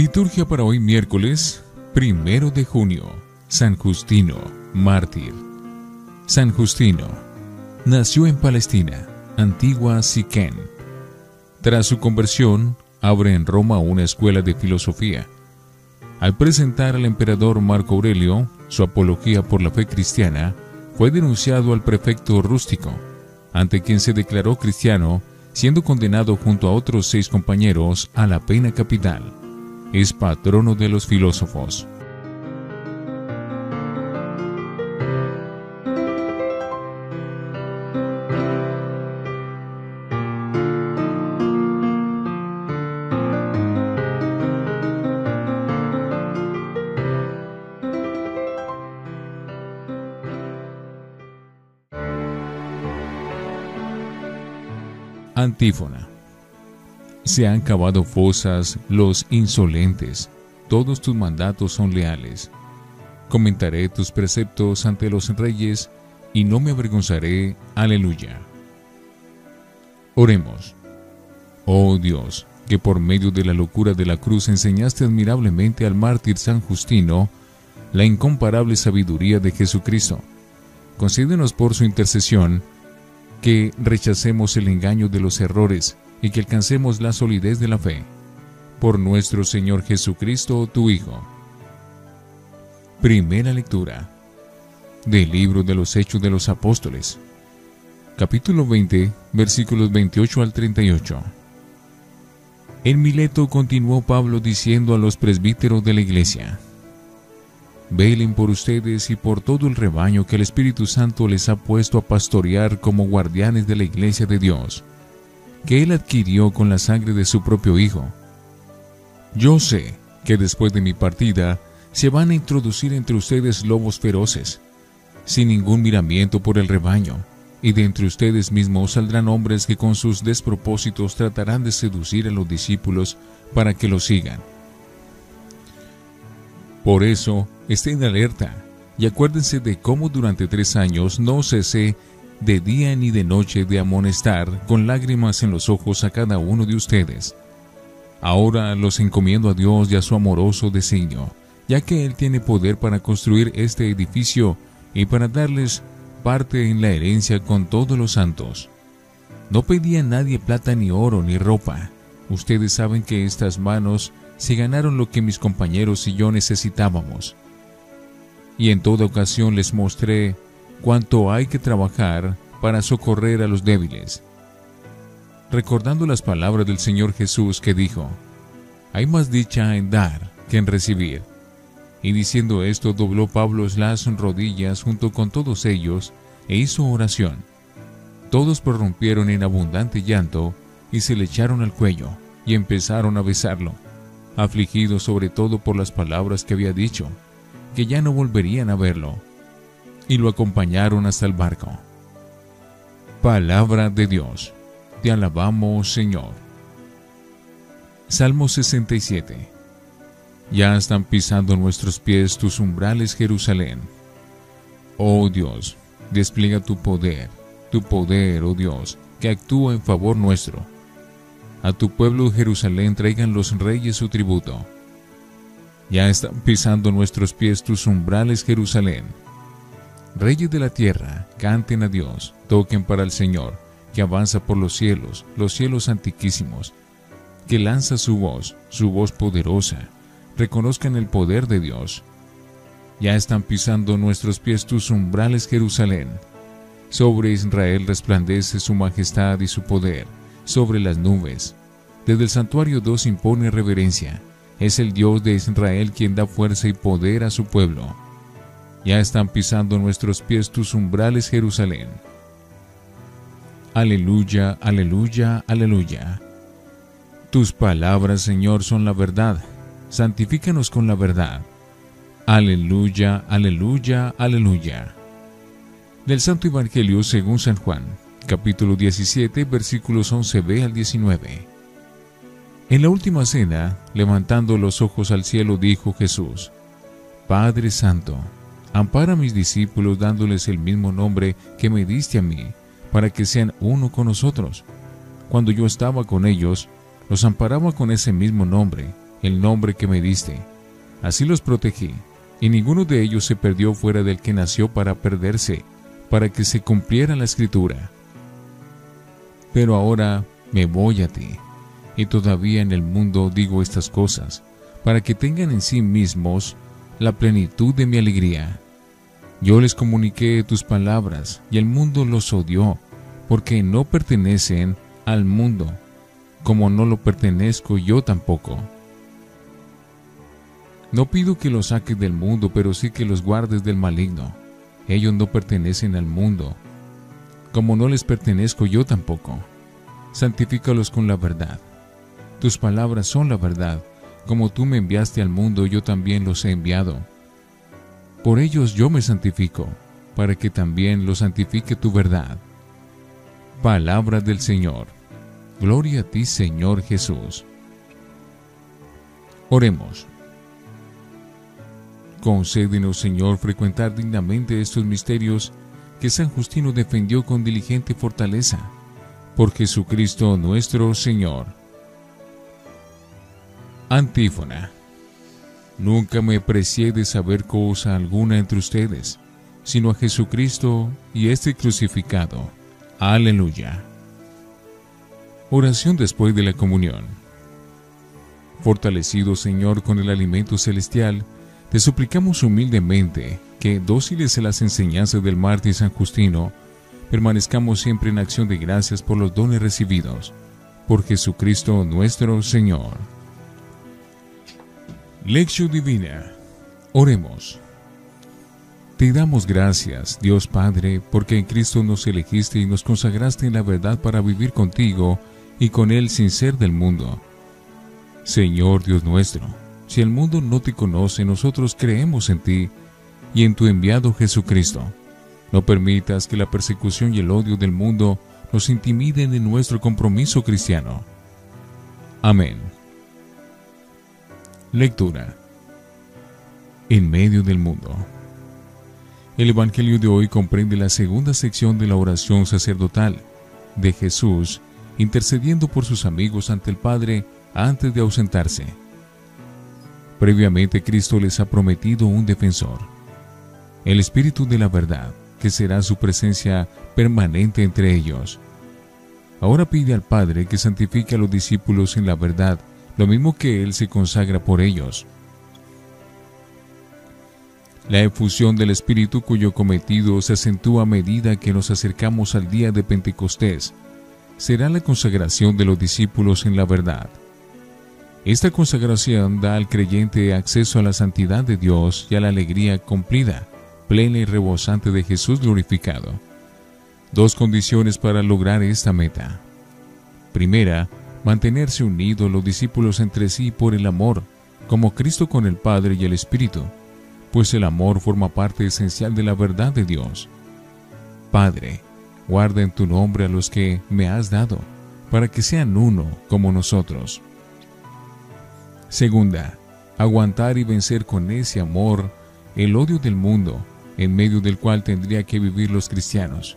Liturgia para hoy miércoles, primero de junio. San Justino, mártir. San Justino nació en Palestina, antigua Siquén. Tras su conversión, abre en Roma una escuela de filosofía. Al presentar al emperador Marco Aurelio su apología por la fe cristiana, fue denunciado al prefecto rústico, ante quien se declaró cristiano, siendo condenado junto a otros seis compañeros a la pena capital. Es patrono de los filósofos. Antífona. Se han cavado fosas los insolentes, todos tus mandatos son leales. Comentaré tus preceptos ante los reyes y no me avergonzaré. Aleluya. Oremos. Oh Dios, que por medio de la locura de la cruz enseñaste admirablemente al mártir San Justino la incomparable sabiduría de Jesucristo. Concédenos por su intercesión que rechacemos el engaño de los errores y que alcancemos la solidez de la fe. Por nuestro Señor Jesucristo, tu Hijo. Primera lectura del libro de los Hechos de los Apóstoles, capítulo 20, versículos 28 al 38. En Mileto continuó Pablo diciendo a los presbíteros de la iglesia, Velen por ustedes y por todo el rebaño que el Espíritu Santo les ha puesto a pastorear como guardianes de la iglesia de Dios, que Él adquirió con la sangre de su propio Hijo. Yo sé que después de mi partida se van a introducir entre ustedes lobos feroces, sin ningún miramiento por el rebaño, y de entre ustedes mismos saldrán hombres que con sus despropósitos tratarán de seducir a los discípulos para que los sigan. Por eso, estén alerta y acuérdense de cómo durante tres años no cesé de día ni de noche de amonestar con lágrimas en los ojos a cada uno de ustedes. Ahora los encomiendo a Dios y a su amoroso designio, ya que Él tiene poder para construir este edificio y para darles parte en la herencia con todos los santos. No pedía a nadie plata ni oro ni ropa. Ustedes saben que estas manos se ganaron lo que mis compañeros y yo necesitábamos. Y en toda ocasión les mostré cuánto hay que trabajar para socorrer a los débiles. Recordando las palabras del Señor Jesús que dijo, hay más dicha en dar que en recibir. Y diciendo esto, dobló Pablo las rodillas junto con todos ellos e hizo oración. Todos prorrumpieron en abundante llanto y se le echaron al cuello y empezaron a besarlo afligido sobre todo por las palabras que había dicho, que ya no volverían a verlo, y lo acompañaron hasta el barco. Palabra de Dios, te alabamos Señor. Salmo 67 Ya están pisando nuestros pies tus umbrales Jerusalén. Oh Dios, despliega tu poder, tu poder, oh Dios, que actúa en favor nuestro a tu pueblo Jerusalén traigan los reyes su tributo. Ya están pisando nuestros pies tus umbrales Jerusalén. Reyes de la tierra, canten a Dios, toquen para el Señor, que avanza por los cielos, los cielos antiquísimos, que lanza su voz, su voz poderosa. Reconozcan el poder de Dios. Ya están pisando nuestros pies tus umbrales Jerusalén. Sobre Israel resplandece su majestad y su poder sobre las nubes. Desde el santuario Dios impone reverencia. Es el Dios de Israel quien da fuerza y poder a su pueblo. Ya están pisando nuestros pies tus umbrales, Jerusalén. Aleluya, aleluya, aleluya. Tus palabras, Señor, son la verdad. Santifícanos con la verdad. Aleluya, aleluya, aleluya. Del Santo Evangelio según San Juan capítulo 17, versículos 11b al 19. En la última cena, levantando los ojos al cielo, dijo Jesús, Padre Santo, ampara a mis discípulos dándoles el mismo nombre que me diste a mí, para que sean uno con nosotros. Cuando yo estaba con ellos, los amparaba con ese mismo nombre, el nombre que me diste. Así los protegí, y ninguno de ellos se perdió fuera del que nació para perderse, para que se cumpliera la escritura. Pero ahora me voy a ti, y todavía en el mundo digo estas cosas, para que tengan en sí mismos la plenitud de mi alegría. Yo les comuniqué tus palabras, y el mundo los odió, porque no pertenecen al mundo, como no lo pertenezco yo tampoco. No pido que los saques del mundo, pero sí que los guardes del maligno. Ellos no pertenecen al mundo, como no les pertenezco yo tampoco. Santifícalos con la verdad. Tus palabras son la verdad. Como tú me enviaste al mundo, yo también los he enviado. Por ellos yo me santifico, para que también los santifique tu verdad. Palabra del Señor. Gloria a ti, Señor Jesús. Oremos. Concédenos, Señor, frecuentar dignamente estos misterios que San Justino defendió con diligente fortaleza. Por Jesucristo nuestro Señor. Antífona. Nunca me precié de saber cosa alguna entre ustedes, sino a Jesucristo y este crucificado. Aleluya. Oración después de la comunión. Fortalecido Señor con el alimento celestial, te suplicamos humildemente que, dóciles a las enseñanzas del mártir San Justino, permanezcamos siempre en acción de gracias por los dones recibidos. Por Jesucristo nuestro Señor. Lección Divina. Oremos. Te damos gracias, Dios Padre, porque en Cristo nos elegiste y nos consagraste en la verdad para vivir contigo y con Él sin ser del mundo. Señor Dios nuestro, si el mundo no te conoce, nosotros creemos en ti y en tu enviado Jesucristo. No permitas que la persecución y el odio del mundo nos intimiden en nuestro compromiso cristiano. Amén. Lectura. En medio del mundo. El Evangelio de hoy comprende la segunda sección de la oración sacerdotal de Jesús intercediendo por sus amigos ante el Padre antes de ausentarse. Previamente Cristo les ha prometido un defensor, el Espíritu de la verdad, que será su presencia permanente entre ellos. Ahora pide al Padre que santifique a los discípulos en la verdad, lo mismo que Él se consagra por ellos. La efusión del Espíritu cuyo cometido se acentúa a medida que nos acercamos al día de Pentecostés, será la consagración de los discípulos en la verdad. Esta consagración da al creyente acceso a la santidad de Dios y a la alegría cumplida, plena y rebosante de Jesús glorificado. Dos condiciones para lograr esta meta. Primera, mantenerse unidos los discípulos entre sí por el amor, como Cristo con el Padre y el Espíritu, pues el amor forma parte esencial de la verdad de Dios. Padre, Guarda en tu nombre a los que me has dado, para que sean uno como nosotros. Segunda, aguantar y vencer con ese amor el odio del mundo, en medio del cual tendría que vivir los cristianos.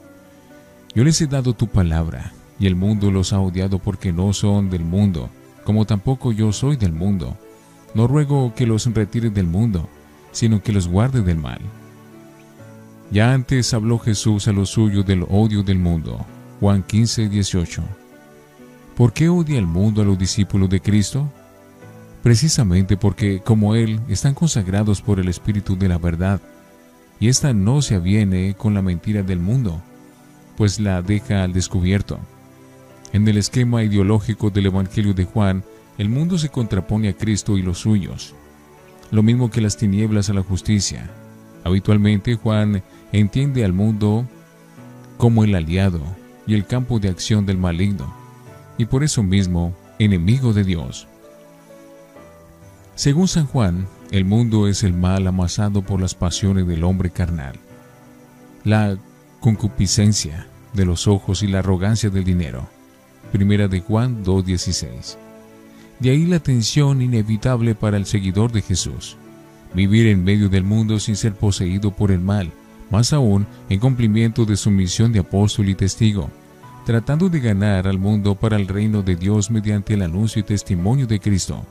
Yo les he dado tu palabra, y el mundo los ha odiado porque no son del mundo, como tampoco yo soy del mundo. No ruego que los retire del mundo, sino que los guarde del mal. Ya antes habló Jesús a los suyos del odio del mundo. Juan 15, 18. ¿Por qué odia el mundo a los discípulos de Cristo? Precisamente porque, como Él, están consagrados por el Espíritu de la verdad, y ésta no se aviene con la mentira del mundo, pues la deja al descubierto. En el esquema ideológico del Evangelio de Juan, el mundo se contrapone a Cristo y los suyos, lo mismo que las tinieblas a la justicia. Habitualmente Juan entiende al mundo como el aliado y el campo de acción del maligno, y por eso mismo enemigo de Dios. Según San Juan, el mundo es el mal amasado por las pasiones del hombre carnal, la concupiscencia de los ojos y la arrogancia del dinero. Primera de Juan 2.16. De ahí la tensión inevitable para el seguidor de Jesús, vivir en medio del mundo sin ser poseído por el mal, más aún en cumplimiento de su misión de apóstol y testigo, tratando de ganar al mundo para el reino de Dios mediante el anuncio y testimonio de Cristo,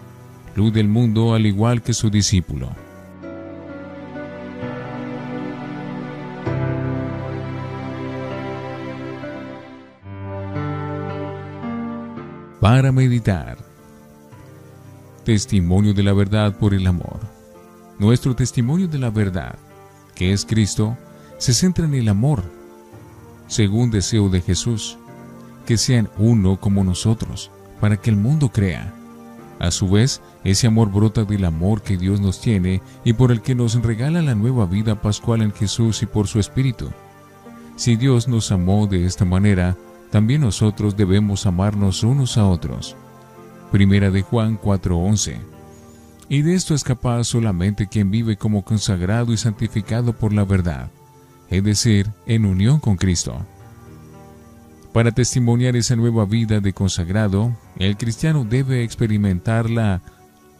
luz del mundo al igual que su discípulo. Para meditar. Testimonio de la verdad por el amor. Nuestro testimonio de la verdad, que es Cristo, se centra en el amor, según deseo de Jesús, que sean uno como nosotros, para que el mundo crea. A su vez, ese amor brota del amor que Dios nos tiene y por el que nos regala la nueva vida pascual en Jesús y por su Espíritu. Si Dios nos amó de esta manera, también nosotros debemos amarnos unos a otros. Primera de Juan 4:11. Y de esto es capaz solamente quien vive como consagrado y santificado por la verdad, es decir, en unión con Cristo. Para testimoniar esa nueva vida de consagrado, el cristiano debe experimentarla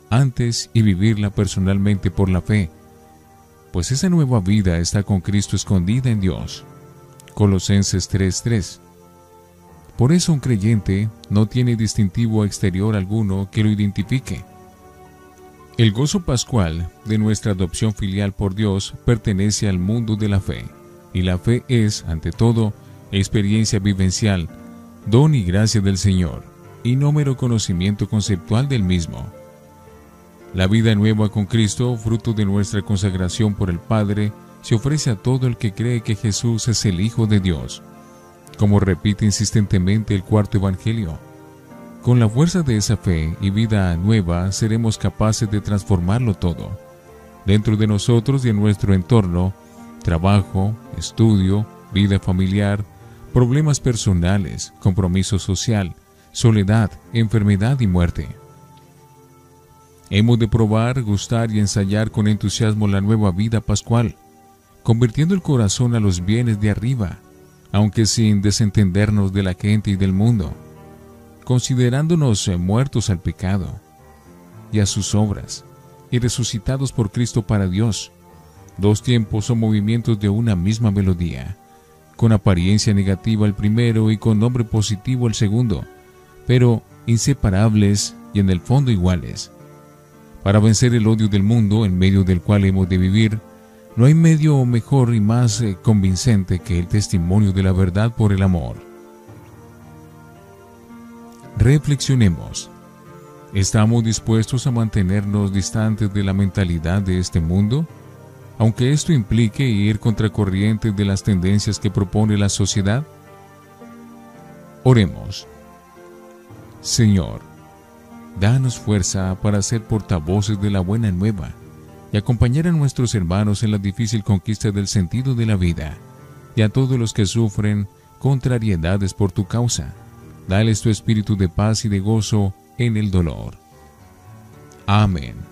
antes y vivirla personalmente por la fe, pues esa nueva vida está con Cristo escondida en Dios. Colosenses 3:3 por eso un creyente no tiene distintivo exterior alguno que lo identifique. El gozo pascual de nuestra adopción filial por Dios pertenece al mundo de la fe, y la fe es, ante todo, experiencia vivencial, don y gracia del Señor, y no mero conocimiento conceptual del mismo. La vida nueva con Cristo, fruto de nuestra consagración por el Padre, se ofrece a todo el que cree que Jesús es el Hijo de Dios como repite insistentemente el cuarto Evangelio. Con la fuerza de esa fe y vida nueva seremos capaces de transformarlo todo, dentro de nosotros y en nuestro entorno, trabajo, estudio, vida familiar, problemas personales, compromiso social, soledad, enfermedad y muerte. Hemos de probar, gustar y ensayar con entusiasmo la nueva vida pascual, convirtiendo el corazón a los bienes de arriba, aunque sin desentendernos de la gente y del mundo, considerándonos muertos al pecado y a sus obras, y resucitados por Cristo para Dios, dos tiempos o movimientos de una misma melodía, con apariencia negativa el primero y con nombre positivo el segundo, pero inseparables y en el fondo iguales. Para vencer el odio del mundo en medio del cual hemos de vivir, no hay medio mejor y más eh, convincente que el testimonio de la verdad por el amor. Reflexionemos. ¿Estamos dispuestos a mantenernos distantes de la mentalidad de este mundo? Aunque esto implique ir contracorriente de las tendencias que propone la sociedad. Oremos. Señor, danos fuerza para ser portavoces de la buena nueva y acompañar a nuestros hermanos en la difícil conquista del sentido de la vida, y a todos los que sufren contrariedades por tu causa. Dales tu espíritu de paz y de gozo en el dolor. Amén.